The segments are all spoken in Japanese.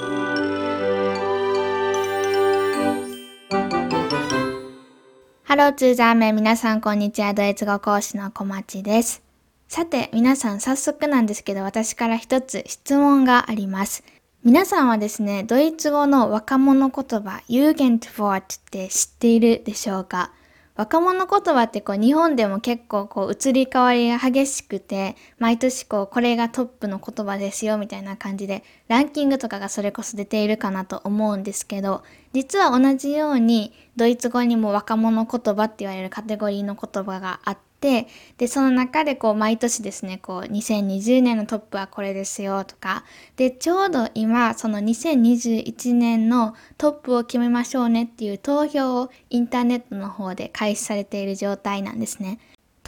ハローツーザーメン皆さんこんにちは。ドイツ語講師の小町です。さて皆さん早速なんですけど私から一つ質問があります。皆さんはですねドイツ語の若者言葉 Jugendwort って知っているでしょうか？若者言葉ってこう日本でも結構こう移り変わりが激しくて、毎年こうこれがトップの言葉ですよみたいな感じでランキングとかがそれこそ出ているかなと思うんですけど、実は同じようにドイツ語にも若者言葉って言われるカテゴリーの言葉があって、て、で、その中でこう毎年ですね、こう2020年のトップはこれですよとか、で、ちょうど今その2021年のトップを決めましょうねっていう投票をインターネットの方で開始されている状態なんですね。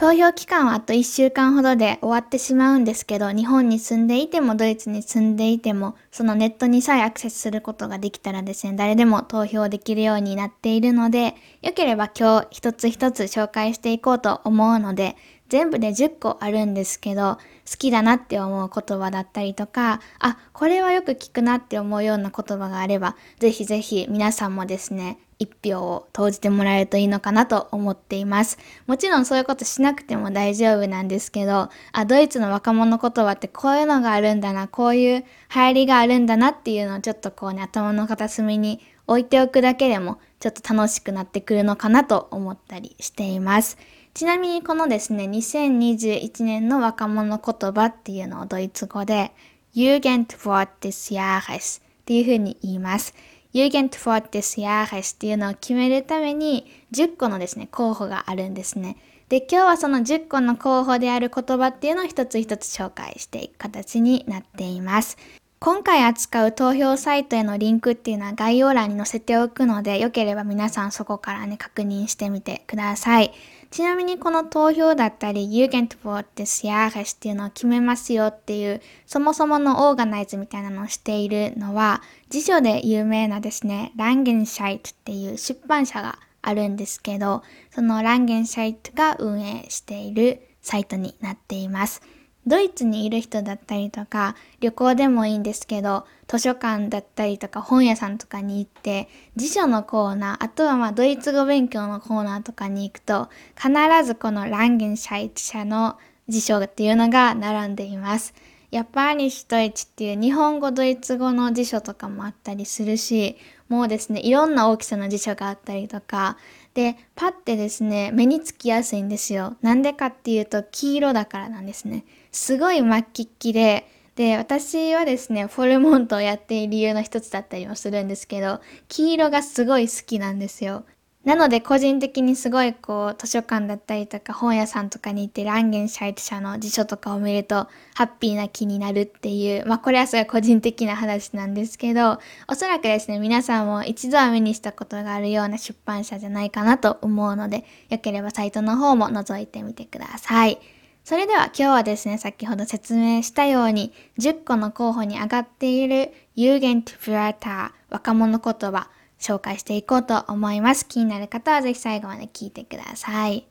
投票期間はあと1週間ほどで終わってしまうんですけど、日本に住んでいてもドイツに住んでいても、そのネットにさえアクセスすることができたらですね、誰でも投票できるようになっているので、よければ今日一つ一つ紹介していこうと思うので、全部で10個あるんですけど、好きだなって思う言葉だったりとか、あ、これはよく聞くなって思うような言葉があれば、ぜひぜひ皆さんもですね、一票を投じてもらえるといいのかなと思っています。もちろんそういうことしなくても大丈夫なんですけど、あ、ドイツの若者言葉ってこういうのがあるんだな、こういう流行りがあるんだなっていうのをちょっとこうね、頭の片隅に置いておくだけでもちょっと楽しくなってくるのかなと思ったりしています。ちなみにこのですね、2021年の若者言葉っていうのをドイツ語で Jugendwort des Jahres っていうふうに言います。有限トゥフォーティスやハイスっていうのを決めるために10個のですね、候補があるんですね。で、今日はその10個の候補である言葉っていうのを一つ一つ紹介していく形になっています。今回扱う投票サイトへのリンクっていうのは概要欄に載せておくので、よければ皆さんそこからね、確認してみてください。ちなみにこの投票だったり、Jugendwort des Jahres っていうのを決めますよっていう、そもそものオーガナイズみたいなのをしているのは、辞書で有名なですね、ランゲンシャイトっていう出版社があるんですけど、そのランゲンシャイトが運営しているサイトになっています。ドイツにいる人だったりとか、旅行でもいいんですけど、図書館だったりとか本屋さんとかに行って、辞書のコーナー、あとはまあドイツ語勉強のコーナーとかに行くと、必ずこのランゲンシャイツ社の辞書っていうのが並んでいます。やっぱりシュトイチっていう日本語、ドイツ語の辞書とかもあったりするし、もうですね、いろんな大きさの辞書があったりとか、で、パってですね、目につきやすいんですよ。なんでかっていうと、黄色だからなんですね。すごい末期っきで、で、私はですね、フォルモントをやっている理由の一つだったりもするんですけど、黄色がすごい好きなんですよ。なので個人的にすごいこう図書館だったりとか本屋さんとかに行ってランゲンシャイト社の辞書とかを見るとハッピーな気になるっていう、まあこれはすごい個人的な話なんですけど、おそらくですね、皆さんも一度は目にしたことがあるような出版社じゃないかなと思うので、よければサイトの方も覗いてみてください。それでは今日はですね、先ほど説明したように10個の候補に上がっているユーゲント・フラター若者言葉紹介していこうと思います。気になる方はぜひ最後まで聞いてください。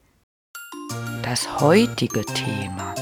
Das heutige Thema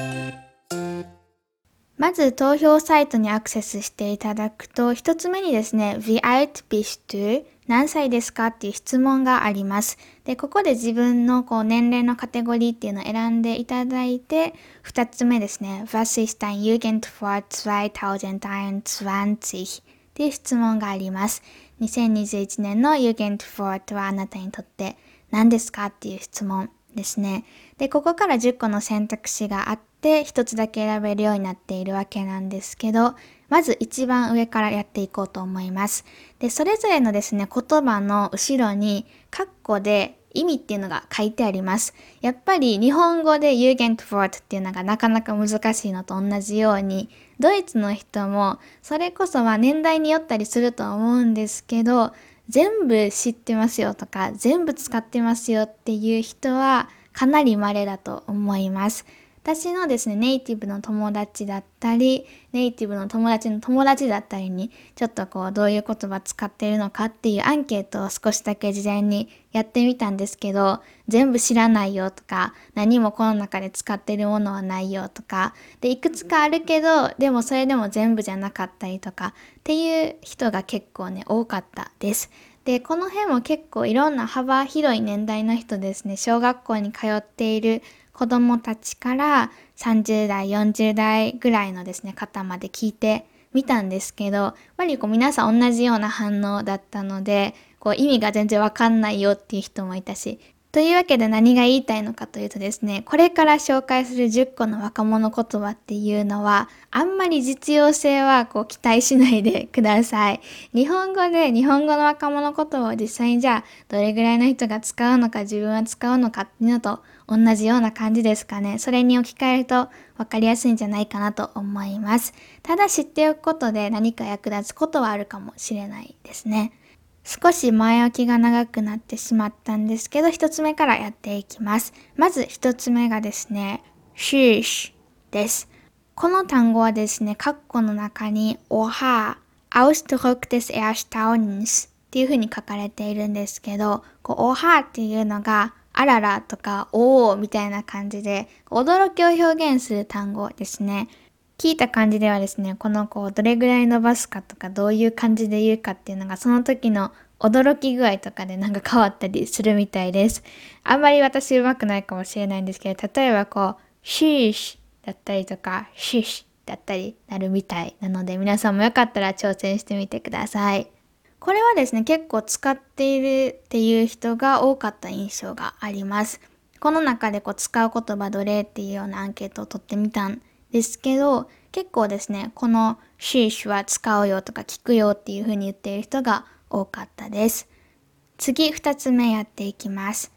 まず投票サイトにアクセスしていただくと、一つ目にですね、Wie alt bist du? 何歳ですか？っていう質問があります。で、ここで自分のこう年齢のカテゴリーっていうのを選んでいただいて、二つ目ですね、Was ist dein Jugendwort 2021? っていう質問があります。2021年の Jugendwort はあなたにとって何ですかっていう質問ですね。で、ここから10個の選択肢があって、1つだけ選べるようになっているわけなんですけど、まず一番上からやっていこうと思います。で、それぞれのですね、言葉の後ろに、カッコで意味っていうのが書いてあります。やっぱり日本語で Jugendwort っていうのがなかなか難しいのと同じように、ドイツの人もそれこそは年代によったりすると思うんですけど、全部知ってますよとか、全部使ってますよっていう人はかなり稀だと思います。私のですね、ネイティブの友達だったり、ネイティブの友達の友達だったりに、ちょっとこう、どういう言葉使っているのかっていうアンケートを少しだけ事前にやってみたんですけど、全部知らないよとか、何もこの中で使っているものはないよとか、で、いくつかあるけど、でもそれでも全部じゃなかったりとか、っていう人が結構ね、多かったです。で、この辺も結構いろんな幅広い年代の人ですね、小学校に通っている子供たちから30代、40代ぐらいのですね、方まで聞いてみたんですけど、やっぱりこう皆さん同じような反応だったので、こう意味が全然わかんないよっていう人もいたし、というわけで何が言いたいのかというとですね、これから紹介する10個の若者言葉っていうのは、あんまり実用性はこう期待しないでください。日本語で日本語の若者言葉を実際にじゃあどれぐらいの人が使うのか自分は使うのかっていうのと同じような感じですかね。それに置き換えると分かりやすいんじゃないかなと思います。ただ知っておくことで何か役立つことはあるかもしれないですね。少し前置きが長くなってしまったんですけど、一つ目からやっていきます。まず一つ目がですね、sheesh です。この単語はですね、括弧の中に、おは、Ausdruck des Erstaunens っていう風に書かれているんですけど、こうおはっていうのが、あららとか、おおみたいな感じで、驚きを表現する単語ですね。聞いた感じではですね、この子をどれぐらい伸ばすかとか、どういう感じで言うかっていうのが、その時の驚き具合とかで なんか変わったりするみたいです。あんまり私上手くないかもしれないんですけど、例えばこう、シーシだったりとか、シーシだったりなるみたいなので、皆さんもよかったら挑戦してみてください。これはですね、結構使っているっていう人が多かった印象があります。この中でこう使う言葉どれっていうようなアンケートを取ってみたんですけど、結構ですね、この sheesh は使うよとか聞くよっていう風に言っている人が多かったです。次、二つ目やっていきます。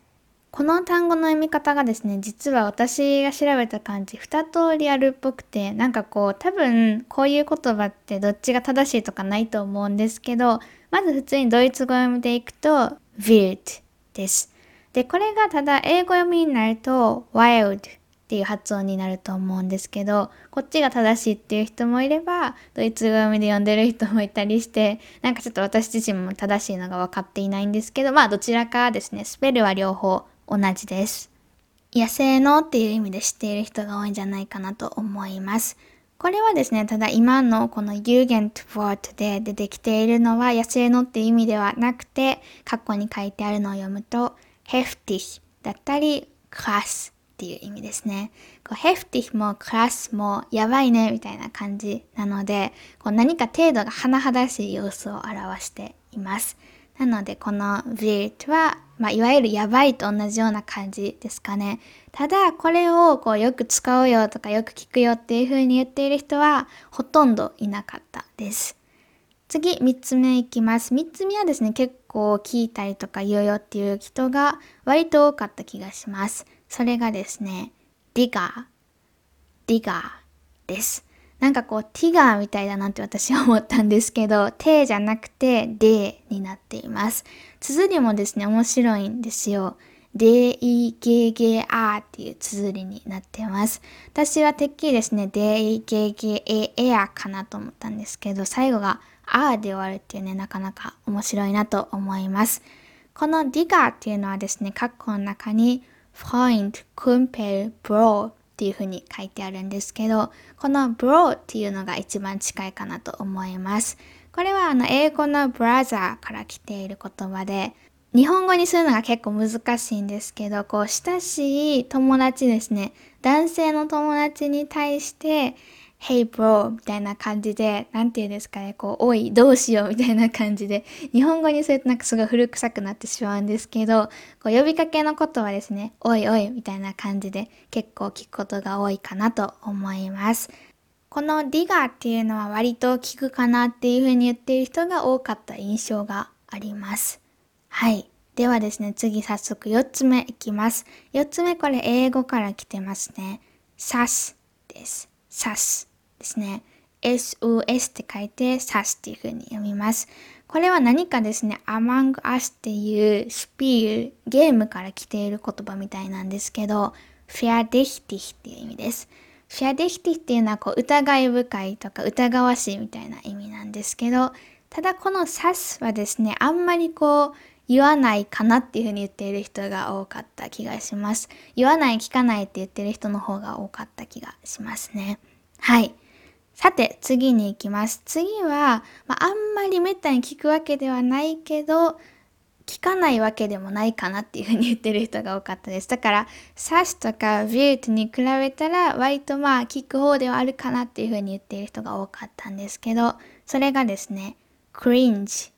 この単語の読み方がですね、実は私が調べた感じ、二通りあるっぽくて、なんかこう、多分、こういう言葉ってどっちが正しいとかないと思うんですけど、まず普通にドイツ語読みでいくと、wild です。で、これがただ英語読みになると、wild っていう発音になると思うんですけど、こっちが正しいっていう人もいれば、ドイツ語読みで読んでる人もいたりして、なんかちょっと私自身も正しいのが分かっていないんですけど、まあどちらかですね、スペルは両方同じです。野生のっていう意味で知っている人が多いんじゃないかなと思います。これはですね、ただ今のこの Jugendwort で出てきているのは野生のっていう意味ではなくて、括弧に書いてあるのを読むと、heftig だったり、krass っていう意味ですね。こうヘフティもクラスもやばいねみたいな感じなので、こう何か程度が甚だしい様子を表しています。なのでこの virt は、まあ、いわゆるやばいと同じような感じですかね。ただこれをこうよく使うよとかよく聞くよっていう風に言っている人はほとんどいなかったです。次、3つ目いきます。3つ目はですね、結構聞いたりとか言うよっていう人が割と多かった気がします。それがですね、 Digga、Digga です。なんかこう、ティガーみたいだなって私は思ったんですけど、テじゃなくて、デになっています。綴りもですね、面白いんですよ。 D I G G A っていう綴りになっています。私はてっきりですね、 D I G G E R かなと思ったんですけど、最後がアーで終わるっていうね、なかなか面白いなと思います。このディガーっていうのはですね、括弧の中に Freund, Kumpel, Bro っていうふうに書いてあるんですけど、この Bro っていうのが一番近いかなと思います。これはあの英語の brother から来ている言葉で、日本語にするのが結構難しいんですけど、こう親しい友達ですね。男性の友達に対して、Hey bro みたいな感じで、なんて言うんですかね、こう、おい、どうしようみたいな感じで、日本語にするとなんかすごい古臭くなってしまうんですけど、こう呼びかけのことはですね、おいおいみたいな感じで結構聞くことが多いかなと思います。このディガーっていうのは割と聞くかなっていうふうに言っている人が多かった印象があります。はい。ではですね、次早速4つ目いきます。4つ目これ英語から来てますね。SAS です。SAS。ですね。SOS って書いて SAS っていう風に読みます。これは何かですね、Among Us っていうスピール、ゲームから来ている言葉みたいなんですけど、フェアデヒティっていう意味です。フェアデヒティっていうのはこう疑い深いとか疑わしいみたいな意味なんですけど、ただこのサスはですね、あんまりこう言わないかなっていうふうに言っている人が多かった気がします。言わない、聞かないって言ってる人の方が多かった気がしますね。はい。さて、次に行きます。次は、まあ、んまりめったに聞くわけではないけど、聞かないわけでもないかなっていうふうに言ってる人が多かったです。だから、サスとかビュートに比べたら、割とまあ聞く方ではあるかなっていうふうに言っている人が多かったんですけど、それがですね、cringe。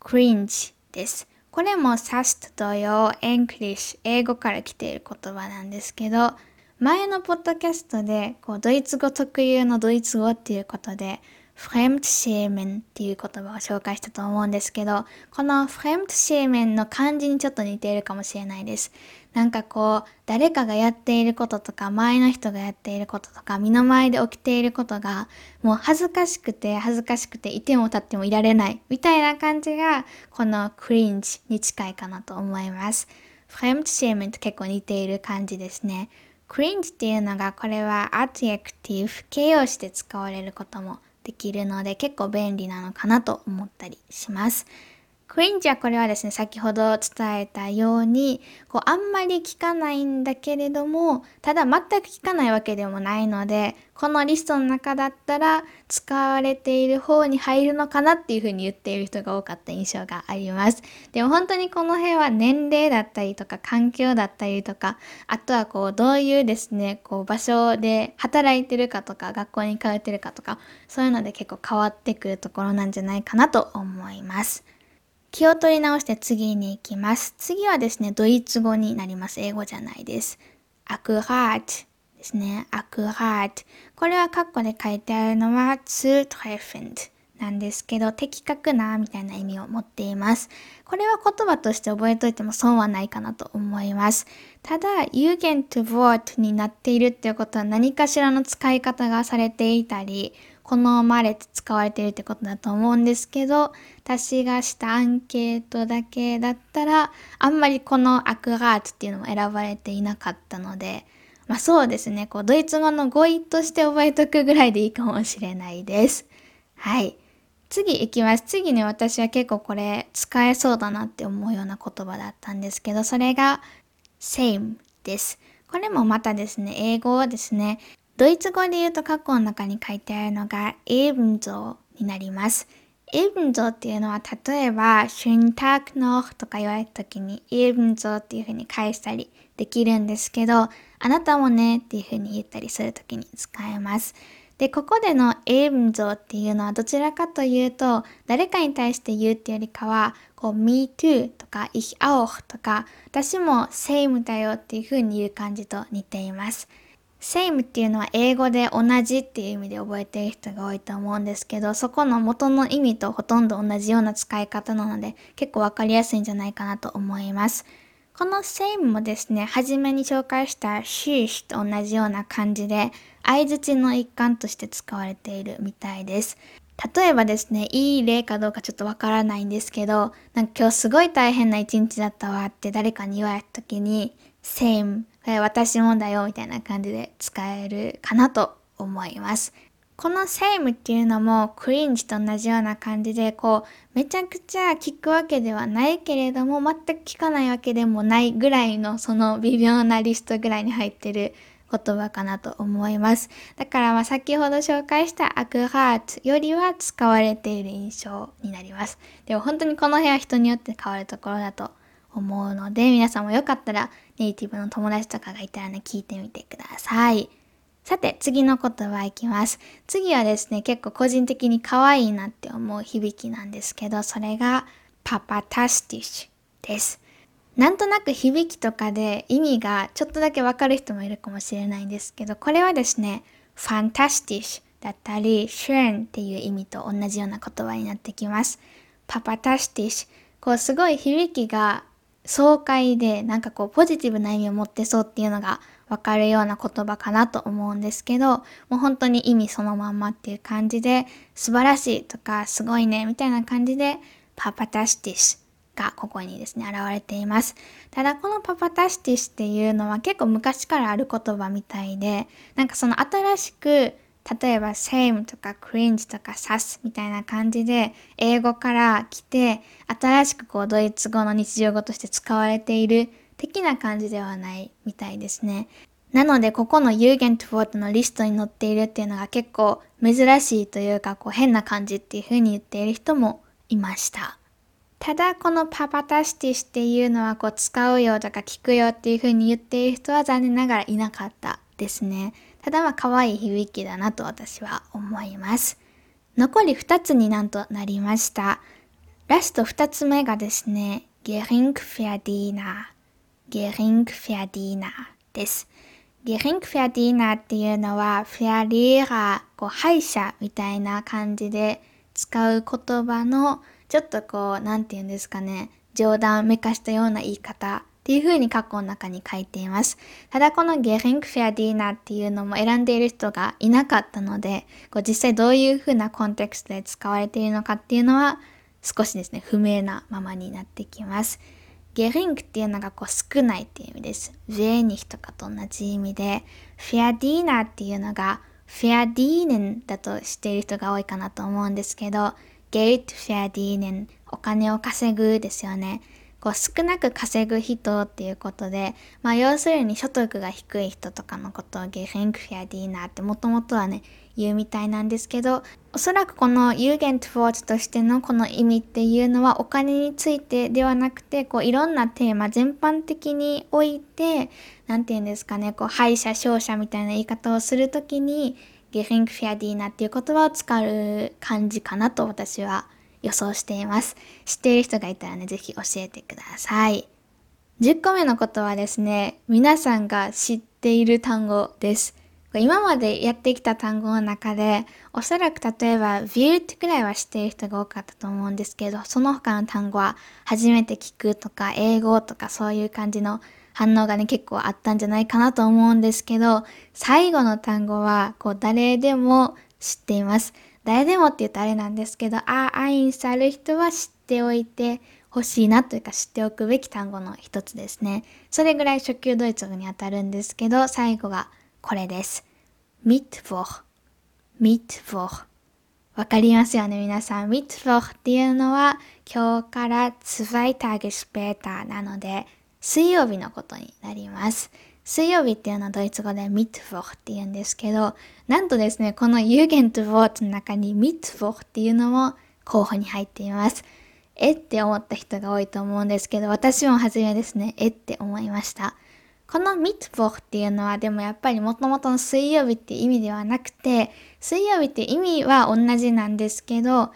cringe です。これも SAST 同様、English、英語から来ている言葉なんですけど、前のポッドキャストでこうドイツ語特有のドイツ語っていうことで、フレムトシェーメンっていう言葉を紹介したと思うんですけど、このフレムトシェーメンの漢字にちょっと似ているかもしれないです。なんかこう、誰かがやっていることとか、前の人がやっていることとか、身の前で起きていることが、もう恥ずかしくて、恥ずかしくて、いても立ってもいられない、みたいな感じが、このクリンジに近いかなと思います。フレムトシェーメンと結構似ている感じですね。クリンジっていうのが、これはアティエクティブ、形容詞で使われることもできるので、結構便利なのかなと思ったりします。クリンジはこれはですね、先ほど伝えたように、こうあんまり聞かないんだけれども、ただ全く聞かないわけでもないので、このリストの中だったら使われている方に入るのかなっていうふうに言っている人が多かった印象があります。でも本当にこの辺は年齢だったりとか環境だったりとか、あとはこうどういうですね、こう場所で働いてるかとか、学校に通ってるかとか、そういうので結構変わってくるところなんじゃないかなと思います。気を取り直して次に行きます。次はですね、ドイツ語になります。英語じゃないです。アクラートですね。アクラート。これはカッコで書いてあるのは zutreffend なんですけど、的確なみたいな意味を持っています。これは言葉として覚えといても損はないかなと思います。ただ、有限 to word になっているっていうことは何かしらの使い方がされていたり、好まれて使われているってことだと思うんですけど、私がしたアンケートだけだったら、あんまりこのアクラーツっていうのも選ばれていなかったので、まあそうですね、こうドイツ語の語彙として覚えとくぐらいでいいかもしれないです。はい。次行きます。次に私は結構これ使えそうだなって思うような言葉だったんですけど、それが same です。これもまたですね、英語はですね、ドイツ語で言うと過去の中に書いてあるのが ebenso になります。ebenso っていうのは例えば schönen Tag noch とか言われた時に ebenso っていう風に返したりできるんですけど、あなたもねっていう風に言ったりする時に使えます。で、ここでの ebenso っていうのはどちらかというと、誰かに対して言うっていうよりかは、こう、me too とか ich auch とか、私も same だよっていう風に言う感じと似ています。Same っていうのは英語で同じっていう意味で覚えている人が多いと思うんですけど、そこの元の意味とほとんど同じような使い方なので結構わかりやすいんじゃないかなと思います。この same もですね、初めに紹介した sheesh と同じような感じで相槌の一環として使われているみたいです。例えばですね、いい例かどうかちょっとわからないんですけど、なんか今日すごい大変な一日だったわって誰かに言われた時に、same 私もだよみたいな感じで使えるかなと思います。この same っていうのもクリンジと同じような感じでこうめちゃくちゃ聞くわけではないけれども全く聞かないわけでもないぐらいのその微妙なリストぐらいに入ってる言葉かなと思います。だからまあ先ほど紹介したアクハーツよりは使われている印象になります。でも本当にこの辺は人によって変わるところだと思うので、皆さんもよかったらネイティブの友達とかがいたらね、聞いてみてください。さて、次の言葉いきます。次はですね、結構個人的に可愛いなって思う響きなんですけど、それがパパタスティッシュです。なんとなく響きとかで意味がちょっとだけわかる人もいるかもしれないんですけど、これはですね、 fantastisch だったり、 schön っていう意味と同じような言葉になってきます。 papatastisch。こうすごい響きが爽快でなんかこうポジティブな意味を持ってそうっていうのがわかるような言葉かなと思うんですけど、もう本当に意味そのまんまっていう感じで、素晴らしいとかすごいねみたいな感じで、papatastisch がここにですね、現れています。ただこの papatastisch っていうのは結構昔からある言葉みたいで、なんかその新しく例えば same とか cringe とか sus みたいな感じで英語から来て新しくこうドイツ語の日常語として使われている的な感じではないみたいですね。なのでここの Jugendwort のリストに載っているっていうのが結構珍しいというかこう変な感じっていう風に言っている人もいました。ただこのパパタシティスっていうのはこう使うよとか聞くよっていう風に言っている人は残念ながらいなかったですね。ただまあ可愛い響きだなと私は思います。残り2つになんとなりました。ラスト2つ目がですね、ゲリングフェアディーナー、ゲリングフェアディーナーです。ゲリングフェアディーナーっていうのは、フェアリーラー、こう歯医者みたいな感じで使う言葉のちょっとこう、なんて言うんですかね、冗談をめかしたような言い方っていう風に過去の中に書いています。ただこのゲリングフェアディーナっていうのも選んでいる人がいなかったので、こう実際どういう風なコンテクストで使われているのかっていうのは少しですね、不明なままになってきます。ゲリングっていうのがこう少ないっていう意味です。ウェーニヒとかと同じ意味で、フェアディーナっていうのがフェアディーネンだとしている人が多いかなと思うんですけど、ゲイトフェアディーネン、お金を稼ぐですよね。こう少なく稼ぐ人っていうことで、まあ要するに所得が低い人とかのことをゲリングフェアディーナーってもともとはね、言うみたいなんですけど、おそらくこのユーゲントフォーツとしてのこの意味っていうのはお金についてではなくて、こういろんなテーマ全般的において、なんて言うんですかね、こう敗者勝者みたいな言い方をするときに、ゲリングフェアディーナっていう言葉を使う感じかなと私は思います予想しています。知っている人がいたらね、ぜひ教えてください。10個目のことはですね、皆さんが知っている単語です。今までやってきた単語の中で、おそらく例えば viewed くらいは知っている人が多かったと思うんですけど、その他の単語は初めて聞くとか、英語とかそういう感じの反応がね、結構あったんじゃないかなと思うんですけど、最後の単語は、こう、誰でも知っています。誰でもって言うとあれなんですけど、あ、アインさる人は知っておいてほしいなというか知っておくべき単語の一つですね。それぐらい初級ドイツ語にあたるんですけど、最後がこれです。ミット t ミット t わかりますよね、皆さん。 Mittwoch っていうのは、今日から2 Tage später なので、水曜日のことになります。水曜日っていうのはドイツ語で Mittwoch って言うんですけど、なんとですね、この Jugendwort の中に Mittwoch っていうのも候補に入っています。えって思った人が多いと思うんですけど、私も初めですね、えって思いました。この Mittwoch っていうのはでもやっぱりもともとの水曜日って意味ではなくて、水曜日って意味は同じなんですけど、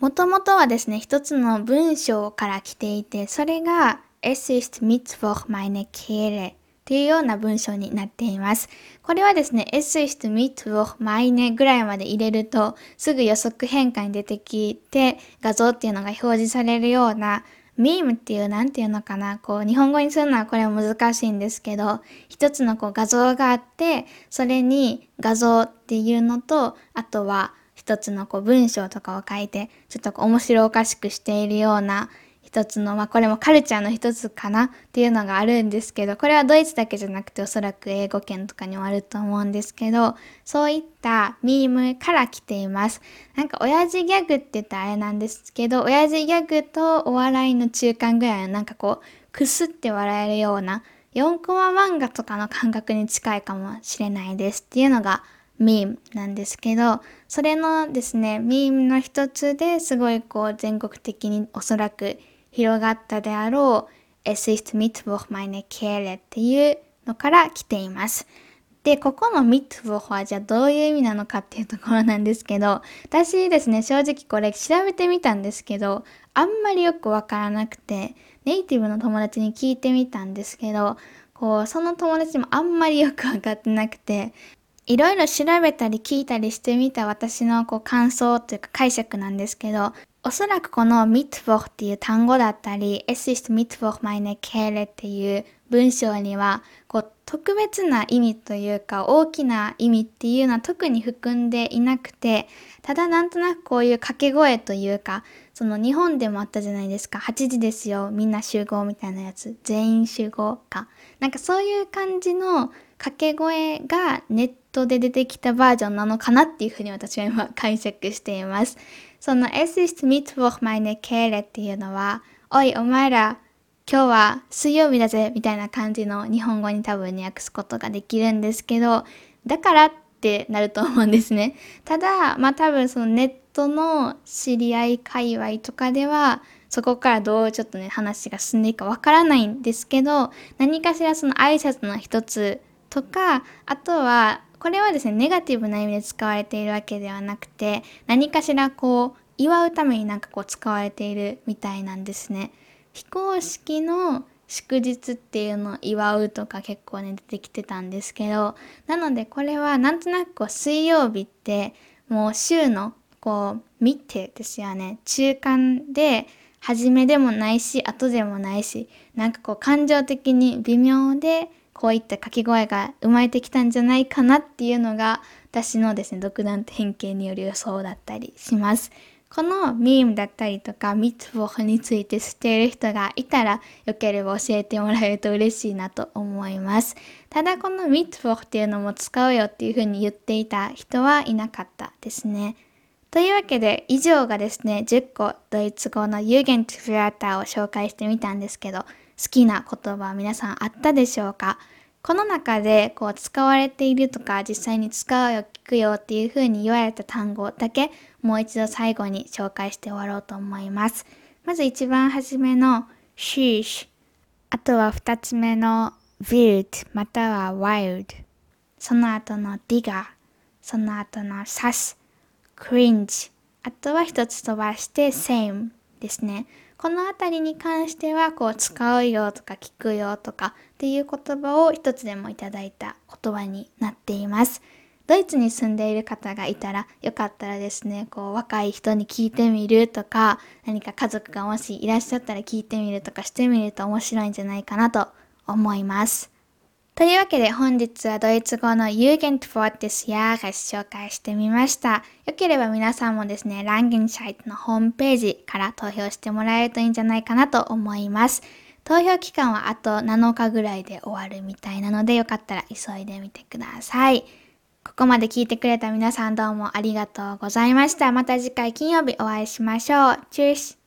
もともとはですね、一つの文章から来ていて、それが Es ist Mittwoch meine Kehle というような文章になっています。これはですね、Es ist Mittwoch meine ぐらいまで入れるとすぐ予測変換に出てきて画像っていうのが表示されるようなミームっていうなんていうのかな、こう日本語にするのはこれ難しいんですけど、一つのこう画像があって、それに画像っていうのと、あとは一つのこう文章とかを書いて、ちょっと面白おかしくしているような一つの、まあこれもカルチャーの一つかなっていうのがあるんですけど、これはドイツだけじゃなくておそらく英語圏とかにもあると思うんですけど、そういったミームから来ています。なんか親父ギャグって言ったらあれなんですけど、親父ギャグとお笑いの中間ぐらいのなんかこう、くすって笑えるような4コマ漫画とかの感覚に近いかもしれないですっていうのがミームなんですけど、それのですね、ミームの一つですごいこう全国的におそらく広がったであろう Es ist Mittwoch meine Kehle っていうのから来ています。で、ここの Mittwoch はじゃあどういう意味なのかっていうところなんですけど、私ですね、正直これ調べてみたんですけど、あんまりよくわからなくて、ネイティブの友達に聞いてみたんですけど、こう、その友達もあんまりよくわかってなくて、いろいろ調べたり聞いたりしてみた私のこう感想というか解釈なんですけど、おそらくこの Mittwoch っていう単語だったり、Es ist Mittwoch meine Kehle っていう文章には、こう、特別な意味というか大きな意味っていうのは特に含んでいなくてただなんとなくこういう掛け声というかその日本でもあったじゃないですか。8時ですよみんな集合みたいなやつ。全員集合か。なんかそういう感じの掛け声がネットで出てきたバージョンなのかなっていうふうに私は今解釈しています。その Es ist Mittwoch meine Kehre っていうのはおいお前ら今日は水曜日だぜみたいな感じの日本語に多分訳すことができるんですけどだからってなると思うんですね。ただまあ多分そのネットの知り合い界隈とかではそこからどうちょっとね話が進んでいくかわからないんですけど何かしらその挨拶の一つとかあとはこれはですねネガティブな意味で使われているわけではなくて何かしらこう祝うためになんかこう使われているみたいなんですね。非公式の祝日っていうのを祝うとか結構ね出てきてたんですけどなのでこれはなんとなくこう水曜日ってもう週のこう見てですよね中間で初めでもないし後でもないしなんかこう感情的に微妙でこういった掛け声が生まれてきたんじゃないかなっていうのが私のですね独断と偏見による予想だったりします。このミームだったりとかミツボフについて知っている人がいたらよければ教えてもらえると嬉しいなと思います。ただこのミツボフっていうのも使うよっていうふうに言っていた人はいなかったですね。というわけで以上がですね10個ドイツ語のユーゲントフラーターを紹介してみたんですけど好きな言葉皆さんあったでしょうか？この中でこう使われているとか実際に使うよ聞くよっていう風に言われた単語だけもう一度最後に紹介して終わろうと思います。まず一番初めの sheesh あとは二つ目の wild または wild その後の digger その後の sus cringe あとは一つ飛ばして same ですね。この辺りに関してはこう使うよとか聞くよとかっていう言葉を一つでもいただいた言葉になっています。ドイツに住んでいる方がいたらよかったらですね、こう若い人に聞いてみるとか何か家族がもしいらっしゃったら聞いてみるとかしてみると面白いんじゃないかなと思います。というわけで本日はドイツ語の Jugendwort des YA が紹介してみました。よければ皆さんもですね、ランゲンシャイトのホームページから投票してもらえるといいんじゃないかなと思います。投票期間はあと7日ぐらいで終わるみたいなのでよかったら急いでみてください。ここまで聞いてくれた皆さんどうもありがとうございました。また次回金曜日お会いしましょう。チュース